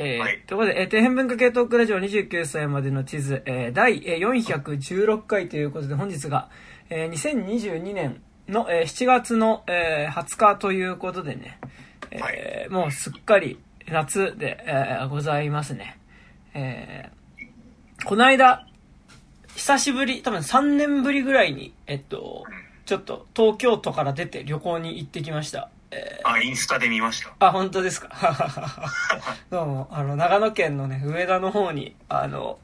えーはいということで、えー、底辺文化系トークラジオ29歳までの地図、えー第えー416回ということで、本日が、えー2022年の、えー7月の、えー20日ということでね、えーもうすっかり夏で、えーございますね。えーこの間、久しぶり、多分3年ぶりぐらいに、えっと、ちょっと東京都から出て旅行に行ってきました。えーあ、インスタで見ました。あ、本当ですか？どうも、あの、長野県のね、上田の方に、あの、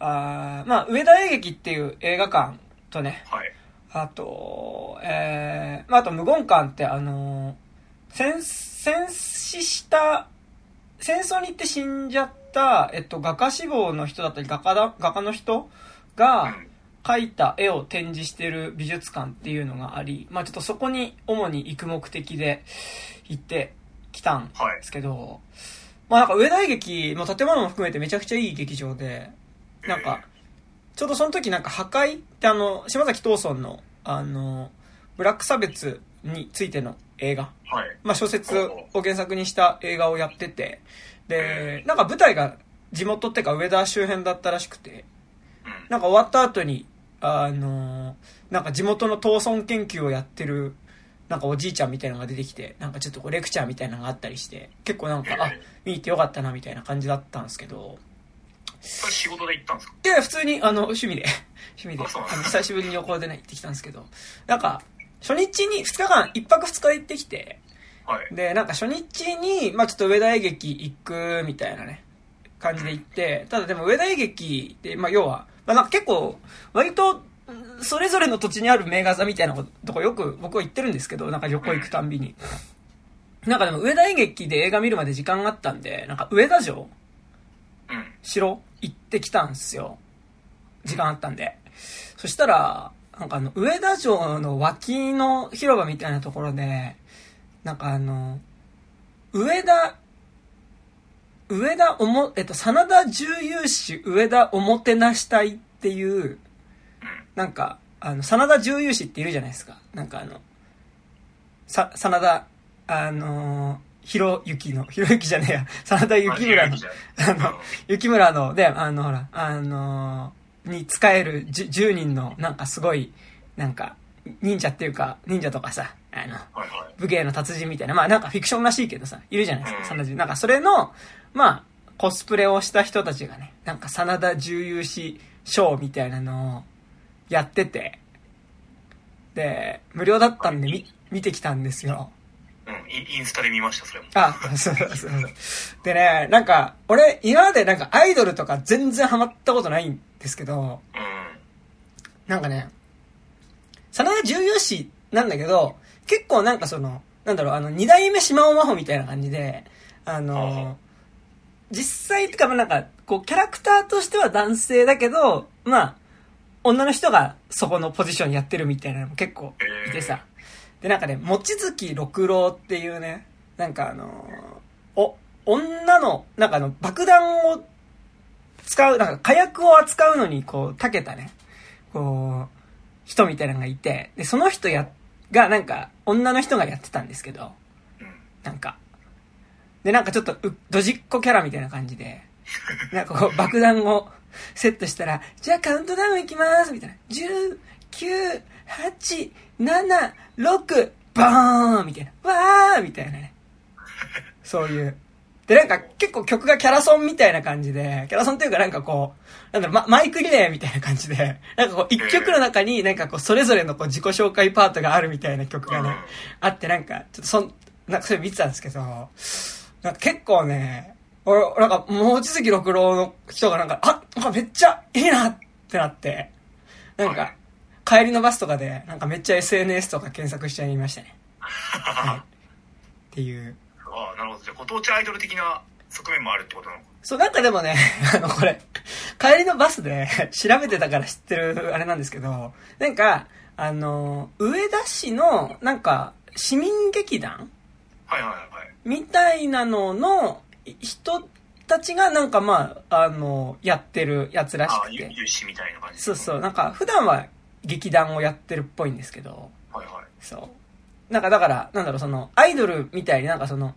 あーまあ、上田映劇っていう映画館とね、はい。あと、えー、まあ、あと無言館って、あの、戦、戦死した、戦争に行って死んじゃった、えっと、画家志望の人だったり、画家だ、画家の人が、うん。描いた絵を展示してる美術館っていうのがあり、まあちょっとそこに主に行く目的で行ってきたんですけど、まあなんか上田映劇、まあ建物も含めてめちゃくちゃいい劇場で、なんか、ちょうどその時なんか破壊ってあの、島崎藤村の、あの、ブラック差別についての映画、はい。まあ小説を原作にした映画をやってて、で、なんか舞台が地元っていうか上田周辺だったらしくて、うん。なんか終わった後に、あのーなんか地元の闘争研究をやってる、なんかおじいちゃんみたいなのが出てきて、なんかちょっとこうレクチャーみたいなのがあったりして、結構なんか、あ、見に行ってよかったなみたいな感じだったんですけど、それ仕事で行ったんですか？いや、普通に、あの、趣味で、趣味で、あの、久しぶりに旅行でね、行ってきたんですけど、なんか、初日に、2日間、1泊2日で行ってきて、はい。で、なんか初日に、まあちょっと上田映劇行くみたいなね、感じで行って、ただでも上田映劇って、まあ要は、まあなんか結構、割と、んそれぞれの土地にある名画座みたいなとこよく僕は行ってるんですけど、なんか旅行行くたんびに。なんかでも上田映劇で映画見るまで時間があったんで、なんか上田城うん。城行ってきたんすよ。時間あったんで。そしたら、なんかあの、上田城の脇の広場みたいなところで、なんかあの、上田、上田おも、えっと、真田重勇士上田おもてなし隊っていう、うん。なんか、あの、真田重勇士っているじゃないですか。なんかあの、さ、真田、あのー、ひろゆきの、ひろゆきじゃねえや、真田幸村の、あの、雪村の、で、あの、ほら、あのーに使えるじゅ10人の、なんかすごい、なんか、忍者っていうか、忍者とかさ、あの、はいはい。武芸の達人みたいな、まあなんかフィクションらしいけどさ、いるじゃないですか、うん真田重なんかそれの、まあ、コスプレをした人たちがね、なんか真田重勇士ショーみたいなのをやってて、で、無料だったんで見、見てきたんですよ。うん。インインスタで見ました、それも。あ、そうそうそう。でね、なんか、俺、今までなんかアイドルとか全然ハマったことないんですけど、うん。なんかね、真田重勇士なんだけど、結構なんかその、なんだろう、あの、二代目島尾真帆みたいな感じで、あの、実際ってか、まあなんか、こう、キャラクターとしては男性だけど、まあ、女の人がそこのポジションやってるみたいなのも結構いてさ。で、なんかね、望月六郎っていうね、なんかあのお、女の、なんかあの、爆弾を使う、なんか火薬を扱うのに、こう、長けたね、こう、人みたいなのがいて、で、その人や、が、なんか、女の人がやってたんですけど、うん。なんか、で、なんかちょっとう、ドジっ子キャラみたいな感じで、なんかこう、爆弾をセットしたら、じゃあカウントダウンいきますみたいな。10、9、8、7、6、バーンみたいな。わーみたいなね。そういう。で、なんか結構曲がキャラソンみたいな感じで、キャラソンっていうかなんかこう、なんだろ、ま、マイクリレーみたいな感じで、なんかこう一曲の中になんかこうそれぞれのこう自己紹介パートがあるみたいな曲がね、あってなんか、ちょっとそん、なんかそれ見てたんですけど、なんか結構ね、俺、なんか、望月六郎の人がなんか、あ、なんかめっちゃいいなってなって、なんか、帰りのバスとかで、なんかめっちゃ SNS とか検索しちゃいましたね。はい。っていう。ああ、なるほど。じゃあ、ご当地アイドル的な側面もあるってことなのか。そう、なんかでもね、あの、これ、帰りのバスで 調べてたから知ってるあれなんですけど、なんか、あの、上田市の、なんか、市民劇団はいはいはい。みたいなののい人たちがなんかまあ、あの、やってるやつらしああ、くて。ゆ有志みたいな感じ。そうそう、なんか普段は劇団をやってるっぽいんですけど、はいはい。そう。なんかだから、なんだろう、その、アイドルみたいになんかその、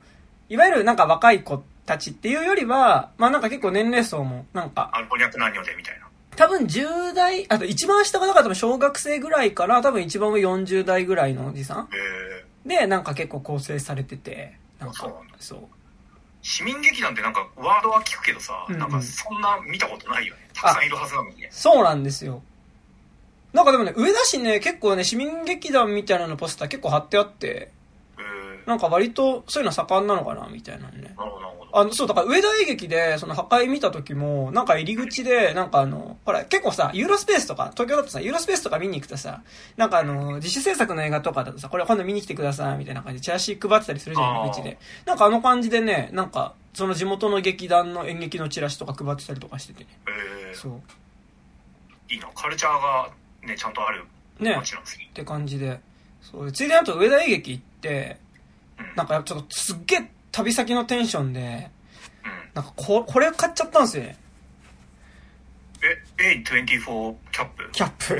いわゆるなんか若い子たちっていうよりは、まあなんか結構年齢層も、なんか、あ、老若男女でみたいな。多分10代、あと一番下がだから多分小学生ぐらいから多分一番上40代ぐらいのおじさんえで、なんか結構構成されてて、なんかそう市民劇団ってなんかワードは聞くけどさ、うんうんなんかそんな見たことないよね。たくさんいるはずなのにね。そうなんですよ。なんかでもね、上田市ね、結構ね、市民劇団みたいなのポスター結構貼ってあって、えー、なんか割とそういうの盛んなのかな、みたいなのね。なるほど、なるほど。あの、そう、だから上田映劇で、その破壊見た時も、なんか入り口で、なんかあの、ほら、結構さ、ユーロスペースとか、東京だとさ、ユーロスペースとか見に行くとさ、なんかあの、自主制作の映画とかだとさ、これ今度見に来てください、みたいな感じでチラシ配ってたりするじゃん、入り口で。なんかあの感じでね、なんか、その地元の劇団の演劇のチラシとか配ってたりとかしててね。えー、そう。いいな。カルチャーがね、ちゃんとあるね。街なんですね。って感じで。そうでついでにあと上田映劇行って、うん。なんかちょっとすっげえ旅先のテンションで、うん。なんかここれ買っちゃったんですよね。え、A24 キャップ？キャップ。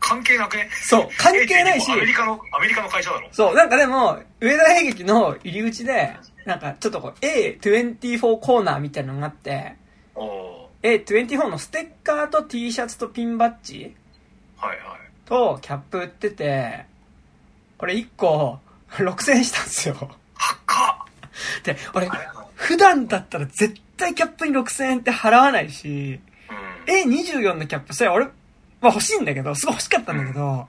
関係なくね？そう関係ないし A24 アメリカの、アメリカの会社だろそう、なんかでも、上田映劇の入り口で、なんかちょっとこう A24 コーナーみたいなのがあって、お A24 のステッカーと T シャツとピンバッジーはいはい。とキャップ売ってて、これ1個 6000円したんですよ。高っで、俺普段だったら絶対キャップに6000円って払わないし、うん。A24 のキャップ、それ俺、まあ欲しいんだけど、すごい欲しかったんだけど、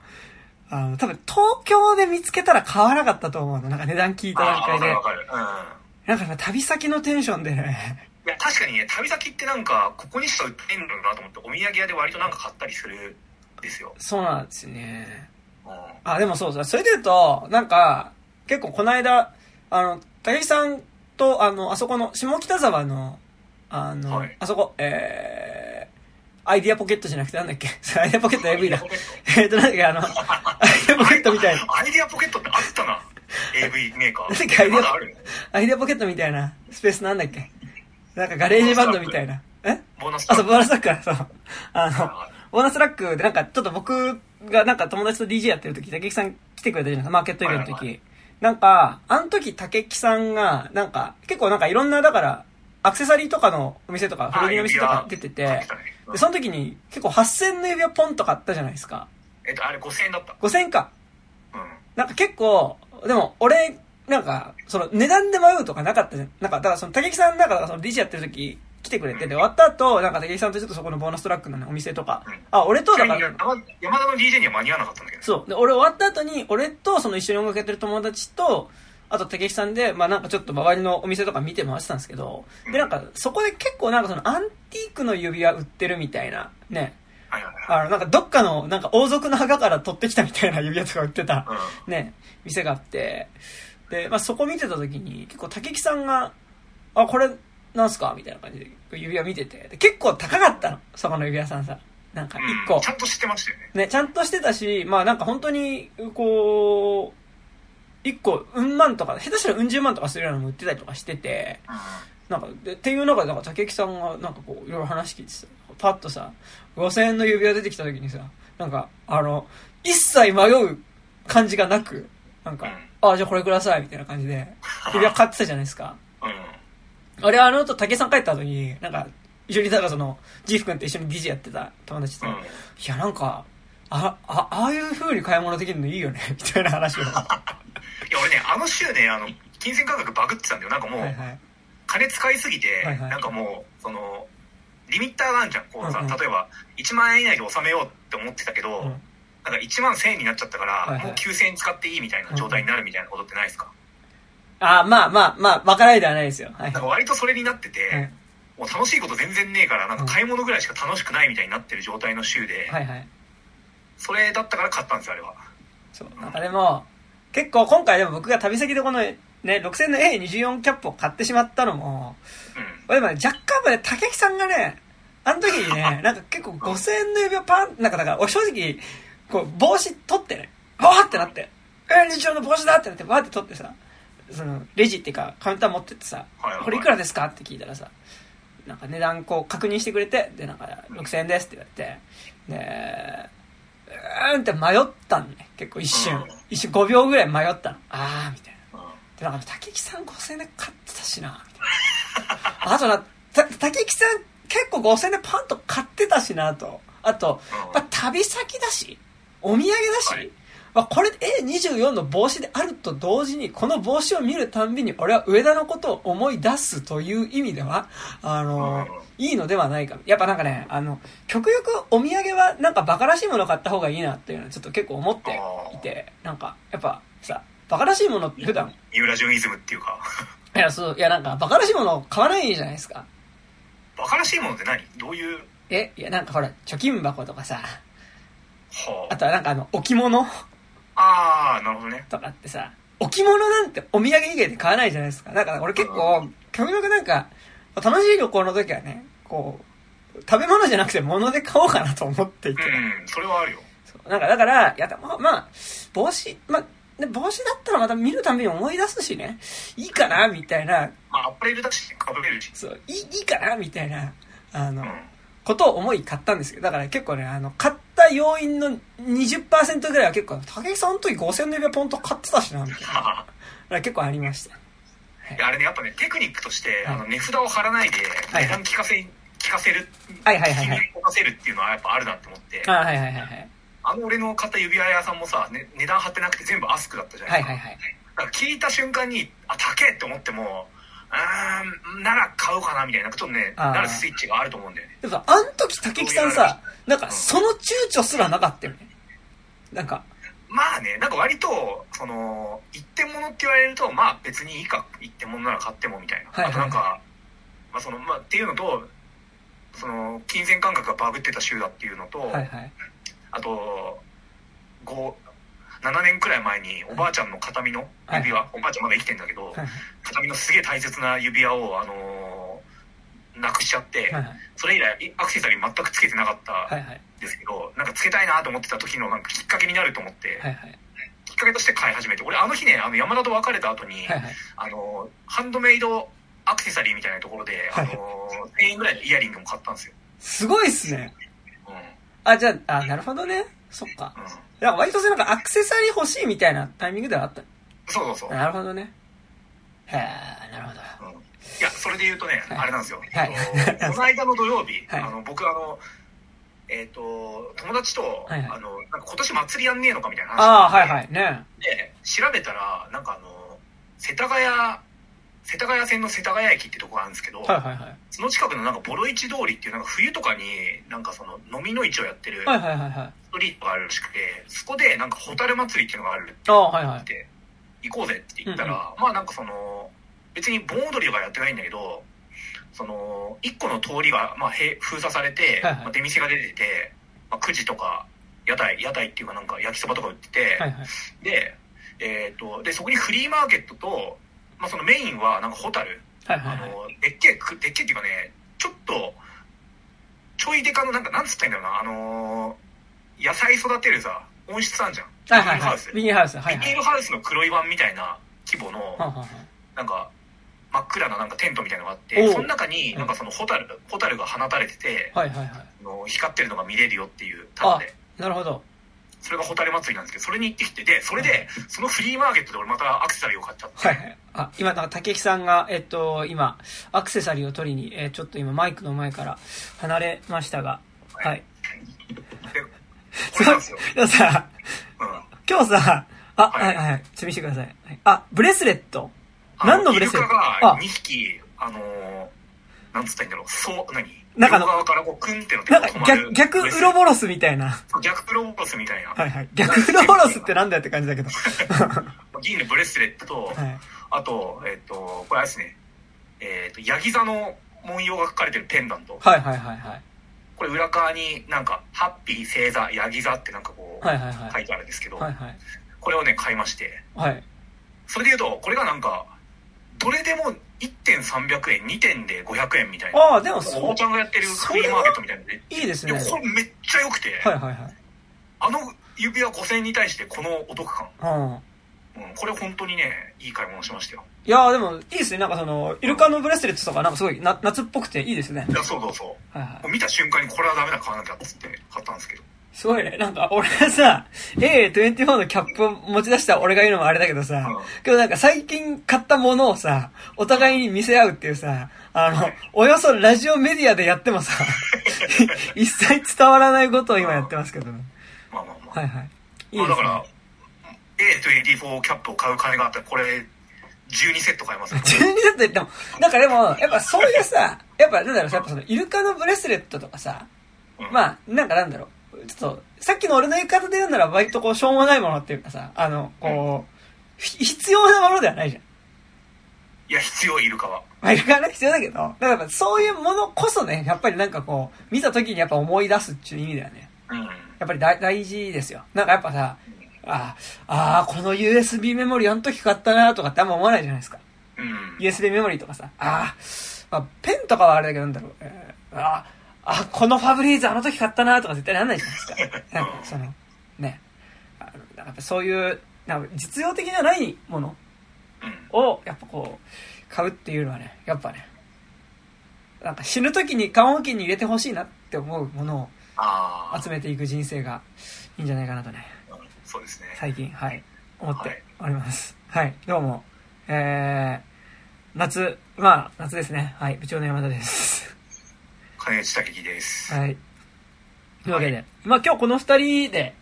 あの、多分東京で見つけたら買わなかったと思うの。なんか値段聞いた段階でわ。かるわかる。うん。なんかね旅先のテンションでね、いや、確かにね、旅先ってなんか、ここにしか売ってんのかなと思って、お土産屋で割となんか買ったりするんですよ。そうなんですよね。うん。あ、でもそうそう。それで言うと、なんか、結構この間、あの、武井さんと、あの、あそこの、下北沢の、あの、はいあそこ、えー、アイディアポケットじゃなくてなんだっけ？アイディアポケット AV だ。えっと、なんだっけ、あの、アイディアポケットみたいな。アイディアポケットってあったな。AV メーカー。なんだっけアイディアまアイディアポケットみたいなスペースなんだっけ？なんかガレージバンドみたいな。え？ボーナスあ、そう、ボーナストラックだ、そう。あのは、ボーナストラックでなんかちょっと僕がなんか友達と DJ やってる時、竹木さん来てくれたじゃないですか、マーケットイベントの時。はいはいなんか、あの時竹木さんが、なんか、結構なんかいろんな、だから、アクセサリーとかのお店とか、古着のお店とか出てて、で、その時に結構8000の指輪ポンと買ったじゃないですか。えっと、あれ5000円だった。5000か。うん。なんか結構、でも俺、なんか、その値段で迷うとかなかったじゃん。なんか、だからその竹木さんなんか、その DJ やってる時来てくれて、で、終わった後、なんか竹木さんとちょっとそこのボーナストラックのね、お店とかうん、あ、俺とだから、山山田の DJ には間に合わなかったんだけど。そう。で、俺終わった後に、俺とその一緒に音楽やってる友達と、あと竹木さんで、まあなんかちょっと周りのお店とか見て回してたんですけど、で、なんかそこで結構なんかそのアンティークの指輪売ってるみたいな、ね、はいはいはい。あの、なんかどっかの、なんか王族の墓から取ってきたみたいな指輪とか売ってた、うん。ね、店があって、で、まあそこ見てた時に、結構竹木さんが、あ、これ、なんすか？みたいな感じで指輪見てて、で結構高かったの、そこの指輪さんさ。なんか一個。うんちゃんと知ってましたよね。ね、ちゃんとしてたし、まあなんか本当に、こう、一個、うん万とか、下手したらうん十万とかするようなのも売ってたりとかしてて、なんか、でっていう中で、なんか竹木さんが、なんかこう、いろいろ話聞いてさ、パッとさ、5000円の指輪出てきた時にさ、なんか、あの、一切迷う感じがなく、なんか、あ、じゃあこれください、みたいな感じで、指輪買ってたじゃないですか。うん。うん。あれ、あの後、竹さん帰った後に、なんか、一緒に、だからその、ジーフ君と一緒に DJ やってた友達と、うんいや、なんか、あ、あ、ああいう風に買い物できるのいいよね、みたいな話を。はいや、俺ね、あの週ね、あの、金銭感覚バグってたんだよ。なんかもう、はい。金使いすぎて、はいはいなんかもう、その、リミッターがあるじゃん。こうさ、うんうん例えば、1万円以内で収めようって思ってたけど、うんなんか1万1000円になっちゃったから、はいはいもう9000円使っていいみたいな状態になるみたいなことってないですか、あ、まあまあまあ、わからないではないですよ。はい。なんか割とそれになってて、はいもう楽しいこと全然ねえから、なんか買い物ぐらいしか楽しくないみたいになってる状態の週で、はいはい。それだったから買ったんですよ、あれは。そう。なんかでも、結構今回でも僕が旅先でこのね、6000の A24 キャップを買ってしまったのも、うん。でもね、若干まで竹木さんがね、あの時にね、なんか結構5000円の指輪パン、なんかだから、俺正直、こう、帽子取ってね、バーってなって、えー、日曜の帽子だってなって、バーって取ってさ、その、レジっていうか、カウンター持ってってさこれいくらですか？って聞いたらさ、なんか値段こう確認してくれて、で、なんか6000円ですって言われて、で、うーんって迷ったのね、結構一瞬うん。一瞬5秒ぐらい迷ったの。あー、みたいな。うんで、なんか竹木さん5000円で買ってたしな、みたいな。あとな、た、竹木さん結構5000でパンと買ってたしなと。あと、旅先だし、お土産だし、はいまあ、これ A24 の帽子であると同時に、この帽子を見るたんびに俺は上田のことを思い出すという意味では、あの、うん。いいのではないか。やっぱなんかね、あの、極力お土産はなんかバカらしいもの買った方がいいなっていうのはちょっと結構思っていて、なんか、やっぱさ、バカらしいものって普段、三浦淳イズムっていうか、いや、そう、いやなんかバカらしいもの買わないじゃないですか。バカらしいものって何？どういう、え、いやなんかほら、貯金箱とかさ、はあとはなんかあの、置物あ、ああ、なるほどね。とかってさ、置物なんてお土産以外で買わないじゃないですか。だから俺結構、極力なんか、楽しい旅行の時はね、こう、食べ物じゃなくて物で買おうかなと思っていて。うん、それはあるよ。そうなんかだから、いや、まあ、まあ、帽子、まあ、ね帽子だったらまた見るたびに思い出すしね、いいかな、みたいな、まあ、アパレルだし、かぶれるし。そう、いい、いいかな、みたいな、あの、うん。ことを思い買ったんですけど、だから結構ね、あの、買った要因の20%ぐらいは結構、竹木さんの時5000の指輪ポンと買ってたしな、みたいな。結構ありました。いやあれね、やっぱね、テクニックとして、はいあの、値札を貼らないで、はい値段聞かせ、聞かせる、はいはいはいはい聞かせるっていうのはやっぱあるなって思って、あはいはいはいはい。あの俺の買った指輪屋さんもさ、ね、値段貼ってなくて全部アスクだったじゃなですか。はいいはいはい。だから聞いた瞬間に、あ、高えって思っても、うーん、なら買うかなみたいな、ちょっとね、なるスイッチがあると思うんだよね。でもさ、あん時竹木さんさ、なんかその躊躇すらなかったよね。なんか、まあね、なんか割と、その、一点物って言われると、まあ別にいいか、一点物なら買ってもみたいな。はいはいあとなんか、まあその、まあっていうのと、その、金銭感覚がバグってた週だっていうのと、はいはい。あと、5、7年くらい前におばあちゃんの形見の指輪、おばあちゃんまだ生きてんだけど、はい形見のすげえ大切な指輪を、あのーなくしちゃって、はいはい。それ以来アクセサリー全くつけてなかったはいはい。んですけど、なんかつけたいなと思ってた時のなんかきっかけになると思って、はいはい。きっかけとして買い始めて、俺あの日ね、あの山田と別れた後に、はいはい。あの、ハンドメイドアクセサリーみたいなところで、あの、1000円ぐらいのイヤリングも買ったんですよ。すごいっすね。うん。うん。あ、じゃあ、あ、なるほどね。そっか。なんか割とそれなんかアクセサリー欲しいみたいなタイミングではあった。そうそうそう。なるほどね。へえ、なるほど。うんいや、それで言うとね、はいあれなんですよ。はいえっとこの間の土曜日、はいあの、僕あの、えっ、と、友達と、はいはいあの、なんか今年祭りやんねえのかみたいな話ああ、になってはいはい。ねで、調べたら、なんかあの、世田谷、世田谷線の世田谷駅ってとこがあるんですけど、はいはいはい。その近くのなんかボロ市通りっていうなんか冬とかになんかその飲みの市をやってるはいはいはいはい。ストリートがあるらしくて、そこでなんかホタル祭りっていうのがあるああ、はいはいっ。て、行こうぜって言ったら、まあなんかその、別に盆踊りとかやってないんだけど、その、一個の通りが、まあ、へ封鎖されて、はいはいまあ、出店が出てて、まあ、9時とか、屋台、屋台っていうかなんか焼きそばとか売ってて、はいはい。で、えっ、と、で、そこにフリーマーケットと、まあそのメインはなんかホタル、あはいはいはい。の、でっけえく、でっけえっていうかね、ちょっと、ちょいでかの、なんか、なんつったんだろうな、あのー野菜育てるさ、温室あんじゃん。はいはいはいビニールハウス。。ビニールハウス。はいはいビニー。ルハウスの黒い版みたいな規模の、はんはんはんなんか、真っ暗ななんかテントみたいなのがあっおて、うその中になんかそのホタル、ホタルが放たれてて、はいはいはい。あの光ってるのが見れるよっていうタダで。なるほど。それがホタル祭りなんですけど、それに行ってきて、で、それで、そのフリーマーケットで俺またアクセサリーを買っちゃって、はいはい。あ、今、なんか、竹木さんが、えっと、今、アクセサリーを取りに、えーちょっと今、マイクの前から離れましたが、はい。で、これなんですよ。でもさ、うん。今日さ、あ、はいはいはいはい、ちょ見せてください。はいあ、ブレスレット。あ何のブレスレット？イルカあが2匹、あのーなんつったらいいんだろう、そう、何？なんか側からこう、クンってのなんか、逆、逆ウロボロスみたいな。逆ウロボロスみたいな。はいはい。逆ウロボロスってなんだよって感じだけど。銀のブレスレットと、はい。あと、えっ、と、これあれですね、えっ、と、ヤギ座の文様が書かれてるペンダント。はいはいはいはい。これ裏側になんか、ハッピー星座、ヤギ座ってなんかこう、はいはいはい。書いてあるんですけど、はいはい。これをね、買いまして。はい。それで言うと、これがなんか、どれでも1点300円、2点で500円みたいな。ああ、でもそおばちゃんがやってるフリーマーケットみたいなので、う、いいですいね。やこれめっちゃ良くて、はいはいはい。あの指輪5000円に対してこのお得感。うん。うん、これ本当にね、いい買い物しましたよ。いやーでも、いいですね。なんかその、イルカのブレスレットとか、なんかすごいな夏っぽくていいですねい。や、そうそうそう。はいはもう見た瞬間にこれはダメだ買わなきゃっつって買ったんですけど。すごいね。なんか、俺がさ、A24 のキャップを持ち出した俺が言うのもあれだけどさ、うんけどなんか最近買ったものをさ、お互いに見せ合うっていうさ、あの、およそラジオメディアでやってもさ、一切伝わらないことを今やってますけどね。まあまあまあ。はいはい。いいですねか。ら、A24 キャップを買う金があったら、これ、12セット買えますよ。12セット言っても、なんかでも、やっぱそういうさ、やっぱなんだろうさ、やっぱそのイルカのブレスレットとかさ、うんまあ、なんかなんだろう、ちょっと、さっきの俺の言い方で言うなら割とこう、しょうもないものっていうかさ、あの、こう、ひ必要なものではないじゃん。いや、必要、イルカは。まあ、イルカはね、必要だけど、だからそういうものこそね、やっぱりなんかこう、見た時にやっぱ思い出すっていう意味ではね、うん。やっぱり大大事ですよ。なんかやっぱさ、ああ、この USB メモリあの時買ったなとかってあんま思わないじゃないですか。うん。USB メモリーとかさ、あーまあ、ペンとかはあれだけどなんだろう、えーああ、このファブリーズあの時買ったなとか絶対なんないじゃないですか。なんかその、ね。あのやっぱそういう、なんか実用的じゃないものうん。を、やっぱこう、買うっていうのはね、やっぱね、なんか死ぬ時に棺桶に入れてほしいなって思うものああ。を集めていく人生がいいんじゃないかなとね、そうですね。最近、はい、思っております。はい、どうも、えー、夏、まあ、夏ですね。はい、部長の山田です。金内武樹です。はい。というわけで、まあ今日この二人で、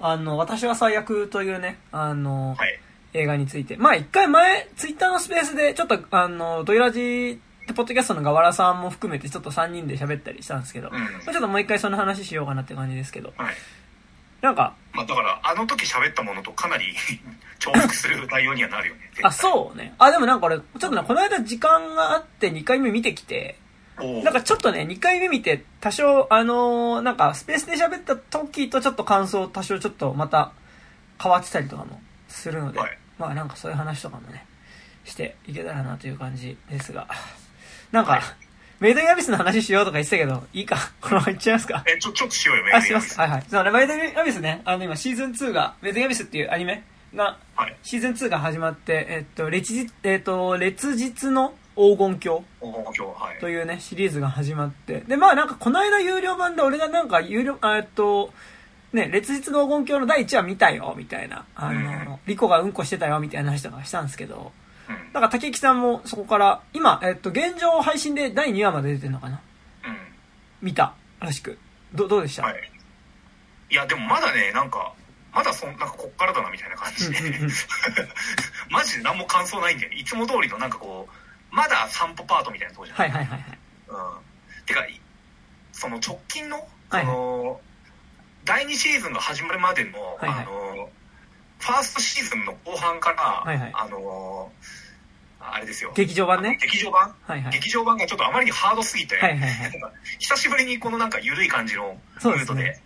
あの、私は最悪というね、あの、はい。映画について、まあ一回前、ツイッターのスペースで、ちょっとあの、ドイラジってポッドキャストの河原さんも含めて、ちょっと三人で喋ったりしたんですけど、うんまあちょっともう一回その話しようかなって感じですけど、はい。なんか、まあだから、あの時喋ったものとかなり 重複する内容にはなるよね。あ、そうね。あ、でもなんか俺、ちょっとね、この間時間があって2回目見てきて、おなんかちょっとね、2回目見て、多少、あのーなんかスペースで喋った時とちょっと感想、多少ちょっとまた変わってたりとかもするので、はいまあなんかそういう話とかもね、していけたらなという感じですが、なんか、はいメイドインアビスの話しようとか言ってたけど、いいか、このままいっちゃいますか？え、ちょ、ちょっとしようよ、あ、します。はいはい。そうね、メイドインアビスね、あの今シーズン2が、メイドインアビスっていうアニメが、はい。シーズン2が始まって、えっと、烈日、えっと、烈日の黄金鏡おお、今日、はい。というね、シリーズが始まって。で、まあなんかこの間有料版で俺がなんか有料、あえっと、ね、烈日の黄金鏡の第1話見たよ、みたいな。あうんの、リコがうんこしてたよ、みたいな話とかしたんですけど、うん。なんか竹木さんもそこから、今、えっと、現状配信で第2話まで出てるのかな？うん。見たらしく。ど、どうでした、はい。いや、でもまだね、なんか、まだそん、なんかこっからだなみたいな感じで マジで何も感想ないんだよね。いつも通りのなんかこう、まだ散歩パートみたいなとこじゃん。はいはいはいはい。うん。てか、いその直近の、はいその、第2シーズンが始まるまでの、はいはいあの、ファーストシーズンの後半から、はいはいあの、あれですよ。劇場版ね。劇場版、はいはい。劇場版がちょっとあまりにハードすぎて、はいはいはい久しぶりにこのなんか緩い感じのムードで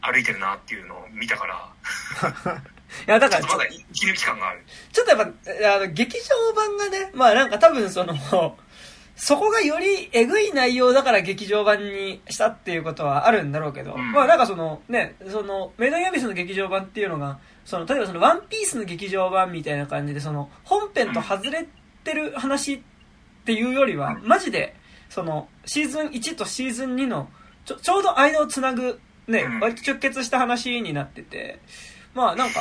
歩いてるなっていうのを見たから、いや、だからちょっとまだ息抜き感がある。ちょっとやっぱ、あの、劇場版がね、まあなんか多分その、そこがよりえぐい内容だから劇場版にしたっていうことはあるんだろうけど、うん。まあなんかそのね、その、メイドインアビスの劇場版っていうのが、その、例えばその、ワンピースの劇場版みたいな感じで、その、本編と外れてる話っていうよりは、うん。マジで、その、シーズン1とシーズン2の、ちょ、ちょうど間をつなぐ、ね、うん。割と直結した話になってて、まあなんか、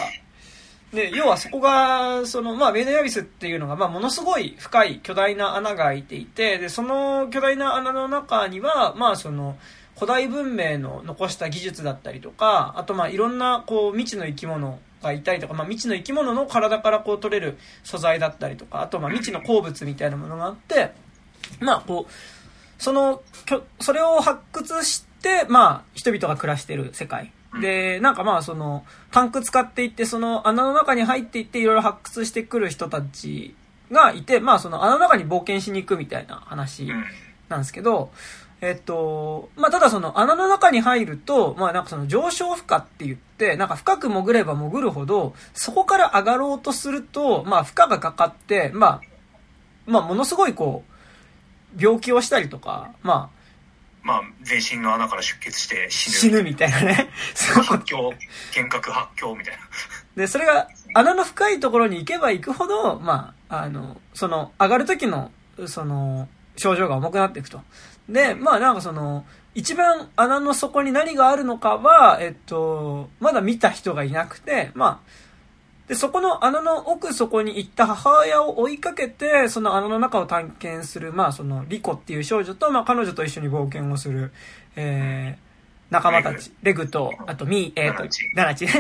で、要はそこが、その、まあ、メイドインアビスっていうのが、まあ、ものすごい深い巨大な穴が開いていて、で、その巨大な穴の中には、まあ、その、古代文明の残した技術だったりとか、あと、まあ、いろんな、こう、未知の生き物がいたりとか、まあ、未知の生き物の体からこう取れる素材だったりとか、あと、まあ、未知の鉱物みたいなものがあって、まあ、こう、その、それを発掘して、まあ、人々が暮らしている世界。で、なんかまあ、その、タンク使っていって、その穴の中に入っていって、いろいろ発掘してくる人たちがいて、まあ、その穴の中に冒険しに行くみたいな話うん。なんですけど、えっと、まあ、ただその穴の中に入ると、まあ、なんかその上昇負荷って言って、なんか深く潜れば潜るほど、そこから上がろうとすると、まあ、負荷がかかって、まあ、まあ、ものすごいこう、病気をしたりとか、ままあ、全身の穴から出血してあ、死ぬ。死ぬみたいなね。発狂、幻覚発狂みたいな。で、それが穴の深いところに行けば行くほど、まあ、あの、その、上がる時の、その、症状が重くなっていくと。で、まあなんかその、一番穴の底に何があるのかは、えっと、まだ見た人がいなくて、まあ、で、そこの穴の奥底に行った母親を追いかけて、その穴の中を探検する、まあその、リコっていう少女と、まあ彼女と一緒に冒険をする、えー、仲間たち、レグ。と、あとミー、えーと、ナナチね。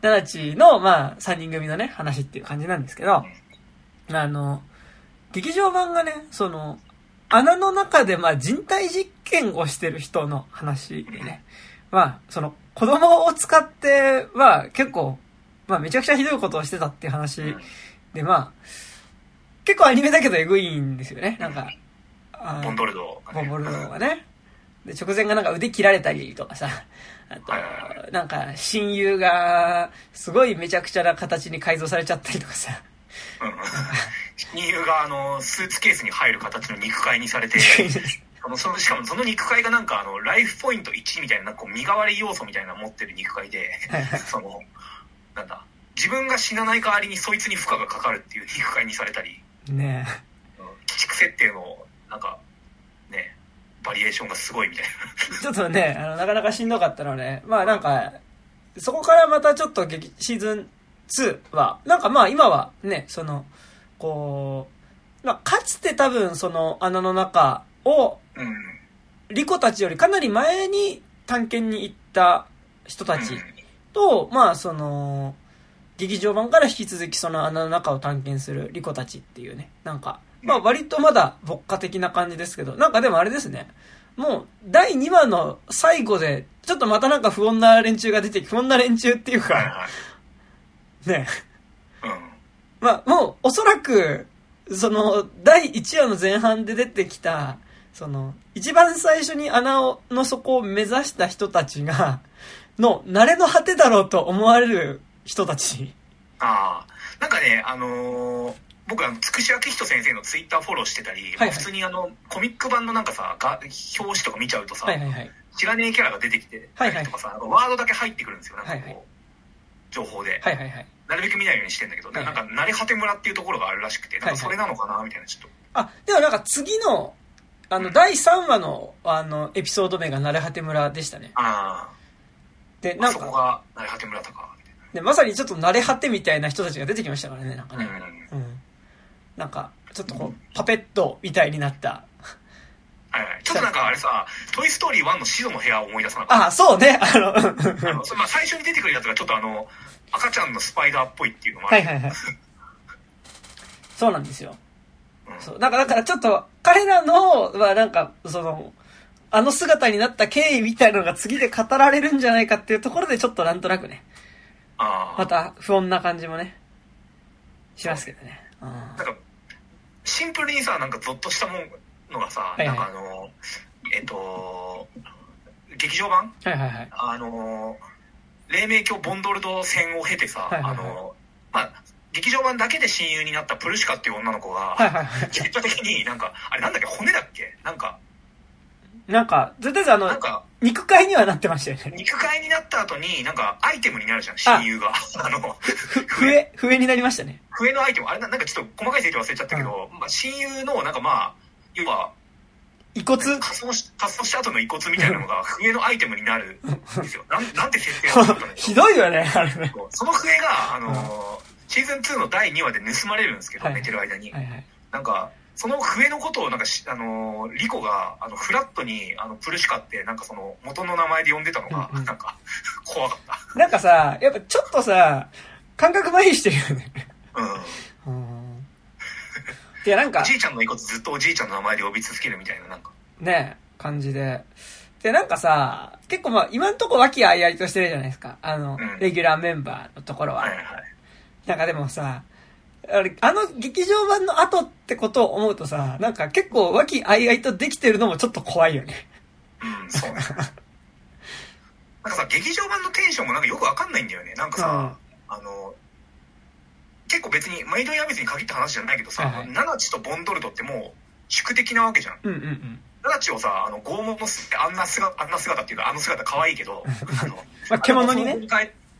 ナナチの、まあ三人組のね、話っていう感じなんですけど、あの、劇場版がね、その、穴の中でまあ人体実験をしてる人の話でね、まあ、その、子供を使って、まあ結構、まあめちゃくちゃひどいことをしてたっていう話で、まあ、結構アニメだけどエグいんですよね、なんか。ボンドルド、ボンドルドがね。で、直前がなんか腕切られたりとかさ、あと、なんか親友がすごいめちゃくちゃな形に改造されちゃったりとかさ。親友があの、スーツケースに入る形の肉塊にされて、あ のそのしかもその肉塊がなんかあのライフポイント1みたいなこう身代わり要素みたいなの持ってる肉塊でそのなんだ自分が死なない代わりにそいつに負荷がかかるっていう肉塊にされたり。ねえ。鬼畜設定のなんかねバリエーションがすごいみたいな。ちょっとねあのなかなかしんどかったのねまあなんかそこからまたちょっとシーズン2はなんかまあ今はねそのこう、まあ、かつて多分その穴の中を、リコたちよりかなり前に探検に行った人たちと、まあその、劇場版から引き続きその穴の中を探検するリコたちっていうね、なんか、まあ割とまだ牧歌的な感じですけど、なんかでもあれですね、もう第2話の最後で、ちょっとまたなんか不穏な連中が出てき、不穏な連中っていうか、ね、まあもうおそらく、その、第1話の前半で出てきた、その、一番最初に穴の底を目指した人たちが、の、慣れの果てだろうと思われる人たち。ああ。なんかね、あのー、僕、あの、つくしあきひと先生のツイッターフォローしてたり、はいはい、普通にあの、コミック版のなんかさ、が表紙とか見ちゃうとさ、はいはいはい、知らねえキャラが出てきて、はいはい、とかさ、ワードだけ入ってくるんですよ、なんかこう、はいはい、情報で。はいはいはい。なるべく見ないようにしてんだけど、はいはい、なんか、慣れ果て村っていうところがあるらしくて、なんかそれなのかな、みたいな、ちょっと。あ、ではなんか次の、あの、第3話の、あの、エピソード名が慣れ果て村でしたね。ああ。で、なんか。そこが、慣れ果て村とか。で、まさにちょっと慣れ果てみたいな人たちが出てきましたからね、なんかね。うん。うん、なんか、ちょっとこう、パペットみたいになった。はいはい。ちょっとなんかあれさ、トイストーリー1のシドの部屋を思い出さなかった？あ、そうね。あの、あのまあ、最初に出てくるやつがちょっとあの、赤ちゃんのスパイダーっぽいっていうのもある。はいはいはい。そうなんですよ。うん、そう。だから、だからちょっと、彼らの、はなんか、その、あの姿になった経緯みたいなのが次で語られるんじゃないかっていうところでちょっとなんとなくね。また不穏な感じもね、しますけどね。なんか、シンプルにさ、なんかゾッとしたものがさ、はいはい、なんかあの、えっと、劇場版？はいはいはい。あの、黎明教ボンドルド戦を経てさ、はいはいはい、あの、まあ、劇場版だけで親友になったプルシカっていう女の子が、はいはいはい、結果的になんか、あれなんだっけ、骨だっけ？なんか、なんか、絶対あの、なんか、肉塊にはなってましたよね。肉塊になった後に、なんか、アイテムになるじゃん、親友が。あの、笛、笛になりましたね。笛のアイテム、あれなんかちょっと細かい設定忘れちゃったけど、うん、まあ、親友の、なんかまあ、要は、遺骨？仮装し、仮装した後の遺骨みたいなのが、笛のアイテムになるんですよ。なん、なんて設定だったのひどいよね、あれね。その笛が、あのー、シーズン2の第2話で盗まれるんですけど、はい、寝てる間に。はいはい、なんか、その笛のことをなんかあのリコがあのフラットにあのプルシカってなんかその元の名前で呼んでたのが、なんか怖かった。なんかさやっぱちょっとさ感覚麻痺してるよね。うん。いやなんかおじいちゃんの遺骨ずっとおじいちゃんの名前で呼び続けるみたいななんか。ね感じで。でなんかさ結構まあ今んとこ和気あいあいとしてるじゃないですか。あの、うん、レギュラーメンバーのところは、はいはい、なんかでもさあれ、あの劇場版の後ってことを思うとさ、なんか結構和気あいあいとできてるのもちょっと怖いよね。うん、そうね。なんかさ、劇場版のテンションもなんかよくわかんないんだよね。なんかさ、うん、あの、結構別に、マイドヤミズに限った話じゃないけどさ、はいはい、ナナチとボンドルドってもう宿敵なわけじゃん。うんうんうん。ナナチをさ、あの、拷問のあんな姿、あんな姿っていうか、あの姿可愛いけど、あの、まあ、獣にね。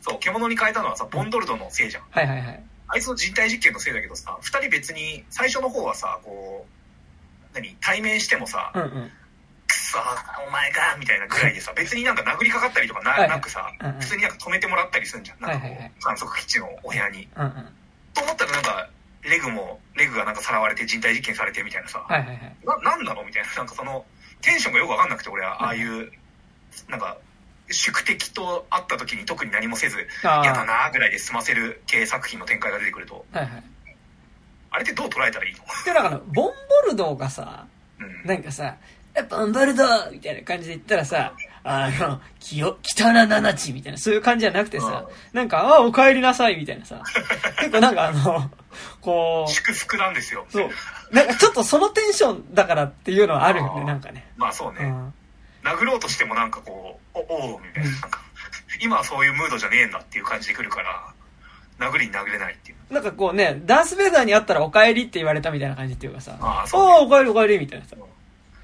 そう、獣に変えたのはさ、ボンドルドのせいじゃん。はいはいはい。あいつの人体実験のせいだけどさ、二人別に、最初の方はさ、こ何対面してもさ、うんうん。くそお前がみたいなぐらいでさ別になんか殴りかかったりとかな,、なくさ、うんうん。普通になんか止めてもらったりするんじゃん。なんかこう、はいはいはい。観測基地のお部屋に。うんうん。と思ったらなんかレグもレグがなんかさらわれて人体実験されてみたいなさ、はいはいはい。ななんなの？みたいな。なんかそのテンションがよく分かんなくて俺は。ああいうなんか宿敵と会った時に特に何もせず嫌だなぐらいで済ませる系作品の展開が出てくると。はいはい。あれってどう捉えたらいいの？でなんかあのボンボルドーがさうん。なんかさ「えボンボルドー!」みたいな感じで言ったらさ「あのきよ北な七地」みたいなそういう感じじゃなくてさなんか「ああお帰りなさい」みたいなさ。結構なんかあのこう祝福なんですよ。そう。なんかちょっとそのテンションだからっていうのはあるよねなんかね。まあそうね、うん殴ろうとしてもなんかこう、おおうみたいな、うん。なんか、今はそういうムードじゃねえんだっていう感じで来るから、殴りに殴れないっていう。なんかこうねダース・ベイダーに会ったら「お帰り」って言われたみたいな感じっていうかさ「ああそうね。おおお帰りお帰り」みたいなさ。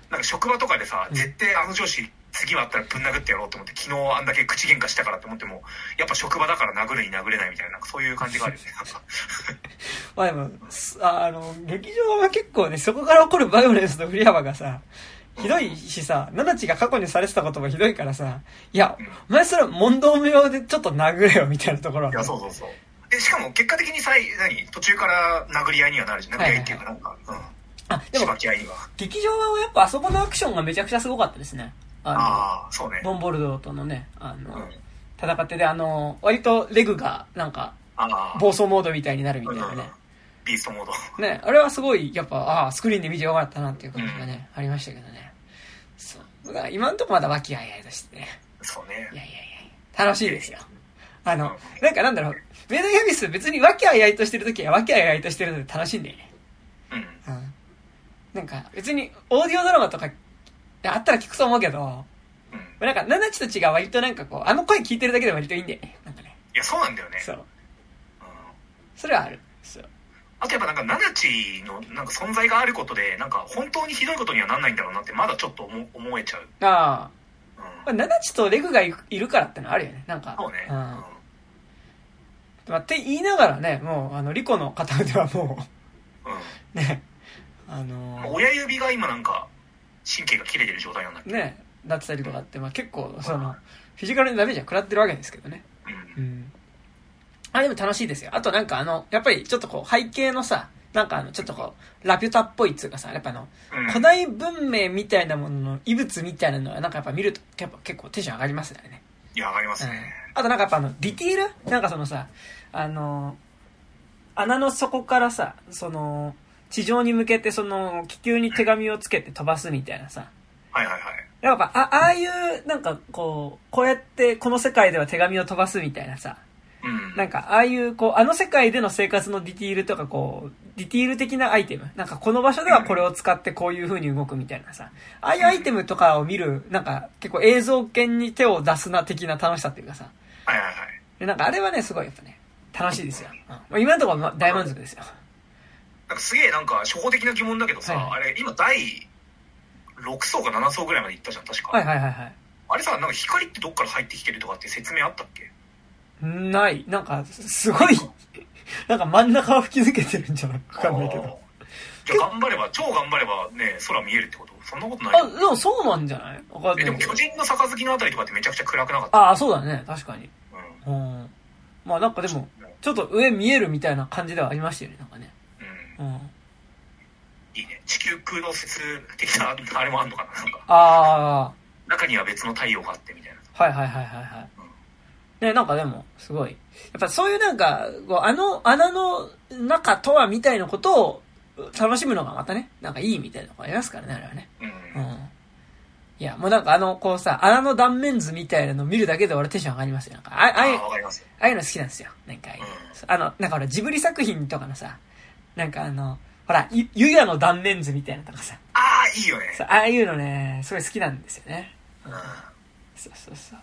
なんか職場とかでさ、うん。絶対あの上司、次はあったらぶん殴ってやろうと思って、昨日あんだけ口喧嘩したからって思っても、やっぱ職場だから殴るに殴れないみたいな、なんかそういう感じがあるよね。まあでも、あの、劇場は結構ね、そこから起こるバイオレンスの振り幅がさ、ひどいしさ、ナナチが過去にされてたこともひどいからさ、いや、お前それ問答無用でちょっと殴れよみたいなところはいや、そうそうそう。で、しかも結果的にさい、何途中から殴り合いにはなるじゃん。殴り合いっていうか、なんか、あ、うん。でもしば、き合いには。劇場はやっぱあそこのアクションがめちゃくちゃすごかったですね。あああ、そうねの、。ボンボルドーとのね、あの、うん。戦ってで、あの、割とレグが、なんか、ああ。暴走モードみたいになるみたいなね。ビーストモード。ね、あれはすごい、やっぱ、ああ、スクリーンで見てよかったなっていう感じがね、ありましたけどね。だから今んとこまだ和気あいあいとしてね。そうねい。やいやいや楽しいですよ。あの、なんかなんだろう、メイドインアビス別に和気あいあいとしてる時は和気あいあいとしてるので楽しいんだよね。うん。うん。なんか別にオーディオドラマとかあったら聞くと思うけど、うん。なんか、ナナチたちが割となんかこう、あの声聞いてるだけで割といいんだよね。なんかね。いや、そうなんだよね。そう。うんそれはある。あとやっぱなんか、ナナチのなんか存在があることで、なんか本当にひどいことにはなんないんだろうなって、まだちょっと思思えちゃう。あうんあ。まあ、ナナチとレグがいいるからってのはあるよね。なんか。そうね。うん。うんまあ、って言いながらね、もう、あの、リコの方ではもうんう、ね、あのまあ親指が今なんか、神経が切れてる状態なんだけ？ど。ね、なってたりとかって、まあ結構、その、フィジカルにダメージは食らってるわけですけどね。うん。うん。あ、でも楽しいですよ。あとなんかあの、やっぱりちょっとこう、背景のさ、なんかあの、ちょっとこう、ラピュタっぽいっつうかさ、やっぱあの、うん古代文明みたいなものの遺物みたいなのは、なんかやっぱ見ると、やっぱ結構テンション上がりますよね。いや、上がりますうんね。。あとなんかやっぱあの、ディティール？なんかそのさ、あの、穴の底からさ、その、地上に向けてその、気球に手紙をつけて飛ばすみたいなさ、はいはいはい。やっぱ、あ、ああいう、なんかこう、こうやってこの世界では手紙を飛ばすみたいなさ、うん。なんか、ああいう、こう、あの世界での生活のディティールとか、こう、ディティール的なアイテム。なんか、この場所ではこれを使ってこういう風に動くみたいなさ。ああいうアイテムとかを見る、なんか、結構映像犬に手を出すな的な楽しさっていうかさ。はいはいはい。でなんか、あれはね、すごいやっぱね、楽しいですよ。うんまあ、今のところま大満足ですよ。なんかすげえなんか初歩的な疑問だけどさ、はいあれ今第6層か7層ぐらいまで行ったじゃん確か、はいはいはいはい。あれさなんか光ってどっから入ってきてるとかって説明あったっけ？ない。なんか、すごい、なんか真ん中を吹き抜けてるんじゃないわかんないけど。じゃあ頑張れば超頑張ればね空見えるってこと？そんなことないあ、でもそうなんじゃない？わかんないでも巨。人の杯のあたりとかってめちゃくちゃ暗くなかった？ああ、そうだね。確かに。うんうん。まあなんかでも、ちょっと上見えるみたいな感じではありましたよね、なんかね。うんうん。いいね地球空洞説的なあれもあんのかななんかあ中には別の太陽があってみたいなあ、はいはいはいはいはい。ね、なんかでも、すごい。やっぱそういうなんか、あの穴の中とはみたいなことを楽しむのがまたね、なんかいいみたいなのがありますからね、あれはね。うん、うん。いや、もうなんかあの、こうさ、穴の断面図みたいなの見るだけで俺テンション上がりますよ。なんか、あああいうあ、ああいうの好きなんですよ。なんか、うんあの、なんかほら、ジブリ作品とかのさ、なんかあの、ほら、ゆ、ゆやの断面図みたいなのとかさ、ああいいよねああいうのね、すごい好きなんですよね。うんそうそうそう。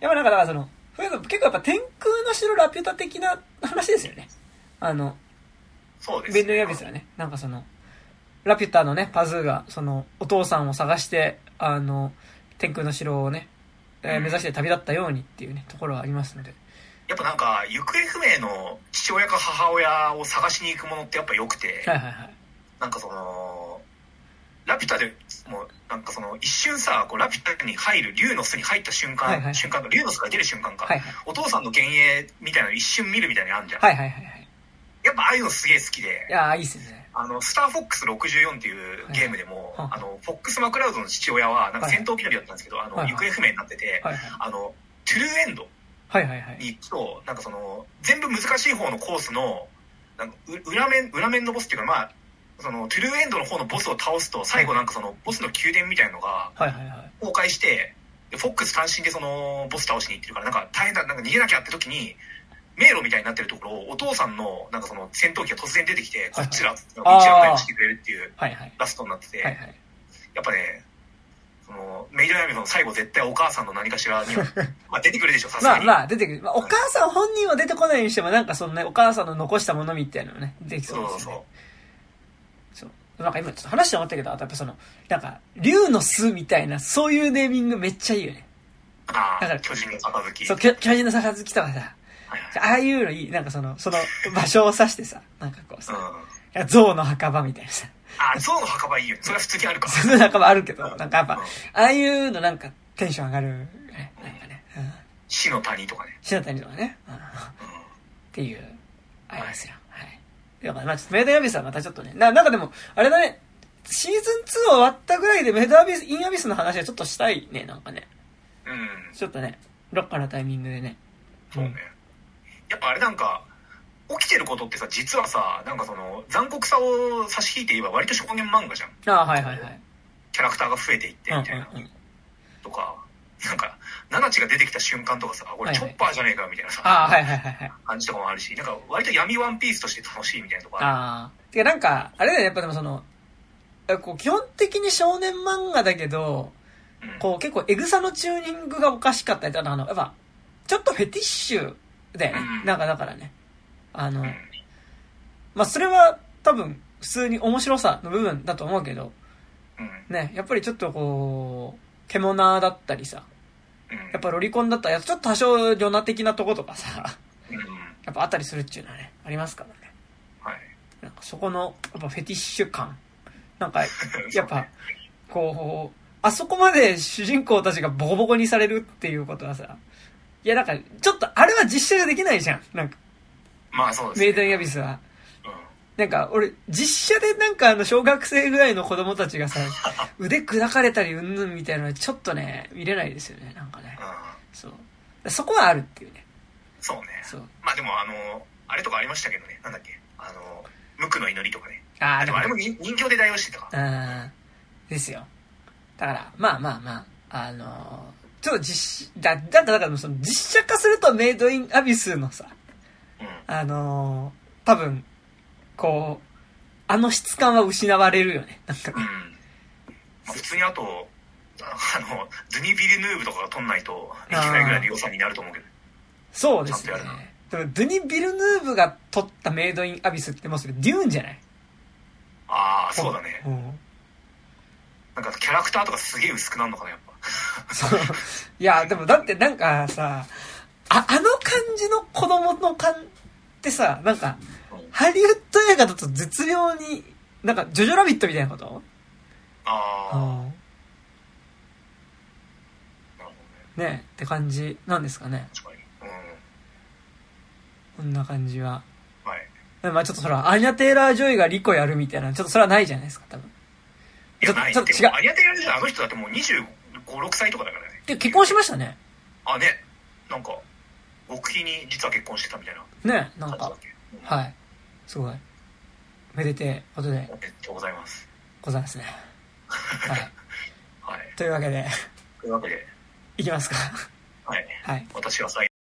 やっぱなんか、だからその、結構やっぱ天空の城ラピュタ的な話ですよね。あの、そうですベンドイアビスはね、なんかその、ラピュタのね、パズーが、その、お父さんを探して、あの、天空の城をね、えーうん目指して旅立ったようにっていうね、ところがありますので。やっぱなんか行方不明の父親か母親を探しに行くものってやっぱ良くて、はいはいはい。なんかそのラピュタでもうなんかその一瞬さこうラピュタに入る竜の巣に入った瞬間、はいはい、瞬間竜の巣が出る瞬間か、はいはい、お父さんの幻影みたいなの一瞬見るみたいなのあるじゃん、はいはいはいはい、やっぱああいうのすげえ好きで。いやいいっすね。あのスターフォックス64っていうゲームでも、はい、あのフォックス・マクラウドの父親はなんか戦闘機乗りだったんですけど、はい、あの、はい、行方不明になってて、はいはい、あのトゥルーエンドに行くと、なんかその全部難しい方のコースのなんか裏面裏面のボスっていうかまあそのトゥルーエンドの方のボスを倒すと最後なんかそのボスの宮殿みたいなのが崩壊して、フォックス単身でそのボス倒しに行ってるからなんか大変だなんか逃げなきゃって時に迷路みたいになってるところをお父さんのなんかその戦闘機が突然出てきてこっちら道案内をしてくれるっていうラストになってて、やっぱねそのメイドヤミの最後絶対お母さんの何かしらに まあ出てくるでしょさすがに。まあまあ出てくる、まあ、お母さん本人は出てこないにしてもなんかそのねお母さんの残したものみたいなのねできそうですね。そうそうなんか今ちょっと話して思ったけど、あとやっぱその、なんか、竜の巣みたいな、そういうネーミングめっちゃいいよね。ああ、だから巨人の杯。そう、巨人の杯とかさ、ああいうのいい。なんかその、その場所を指してさ、なんかこうさ、うん、象の墓場みたいなさ。あ、象の墓場いいよ。それは普通にあるから。象の墓場あるけど、なんかやっぱ、ああいうのなんかテンション上がる、ね。なんかね。うん、死の谷とかね。死の谷とかね。うん、っていう、ありますよ。だからまあ、メイドインアビスはまたちょっとね、ななんかでも、あれだね、シーズン2終わったぐらいでメイドアビス、インアビスの話はちょっとしたいね、なんかね。うん。ちょっとね、どっかのタイミングでね。そうね。やっぱあれなんか、起きてることってさ、実はさ、なんかその、残酷さを差し引いて言えば割と少年漫画じゃん。ああ、はいはいはい。キャラクターが増えていってみたいな。うんうんうん、とか、なんか、ナナチが出てきた瞬間とかさ、俺チョッパーじゃねえかみたいなさ、はいはい、はい、感じとかもあるし、なんか割と闇ワンピースとして楽しいみたいなとこある。ああ。てかなんか、あれだよね、やっぱでもその、こう基本的に少年漫画だけど、うん、こう結構エグさのチューニングがおかしかったりあの、やっぱ、ちょっとフェティッシュだよね。うん、なんかだからね。あの、うん、まあそれは多分普通に面白さの部分だと思うけど、ね、やっぱりちょっとこう、獣だったりさ、やっぱロリコンだったら、ちょっと多少女ナ的なとことかさ、やっぱあったりするっていうのはね、ありますからね。はい。なんかそこの、やっぱフェティッシュ感。なんか、やっぱ、こう、あそこまで主人公たちがボコボコにされるっていうことはさ、いやなんか、ちょっとあれは実写でできないじゃん。なんか。まあそうです、ね。メイドインアビスは。なんか、俺、実写でなんかあの、小学生ぐらいの子供たちがさ、腕砕かれたりうんぬんみたいなのはちょっとね、見れないですよね、なんかね。うん、そう。そこはあるっていうね。そうね。そう。まあでもあの、あれとかありましたけどね、なんだっけ、あの、無垢の祈りとかね。ああ、でもあれも人形で代用してたか。うん。ですよ。だから、まあまあまあ、あのちょっと実、だ、だだからその実写化するとメイドインアビスのさ、うん、あの多分、こう、あの質感は失われるよね。なんか、うん。普通にあと、あの、ズニ・ビルヌーブとかが撮んないといけないぐらいの予算になると思うけど。そうですね。でも、ドゥニ・ビルヌーブが撮ったメイド・イン・アビスってもうそれデューンじゃない？ああ、そうだね。なんかキャラクターとかすげえ薄くなるのかな、やっぱ。そう。いや、でもだってなんかさ、あ、あの感じの子供の感ってさ、なんか、ハリウッド映画だと絶妙に、なんか、ジョジョラビットみたいなこと？ああ。ねねって感じなんですかね。うん。こんな感じは。はい。まあちょっとそれは、アニャ・テイラー・ジョイがリコやるみたいな、ちょっとそれはないじゃないですか、多分。いや、ちょっと違う。アニャ・テイラー・ジョイあの人だってもう25、6歳とかだからね。で、結婚しましたね。あ、ね。なんか、極秘に実は結婚してたみたいな。ね、なんか。はい。すごい。めでてえことで。ございます。ございますね。はい。はい。というわけで。というわけで。いきますか。はい。はい。私は最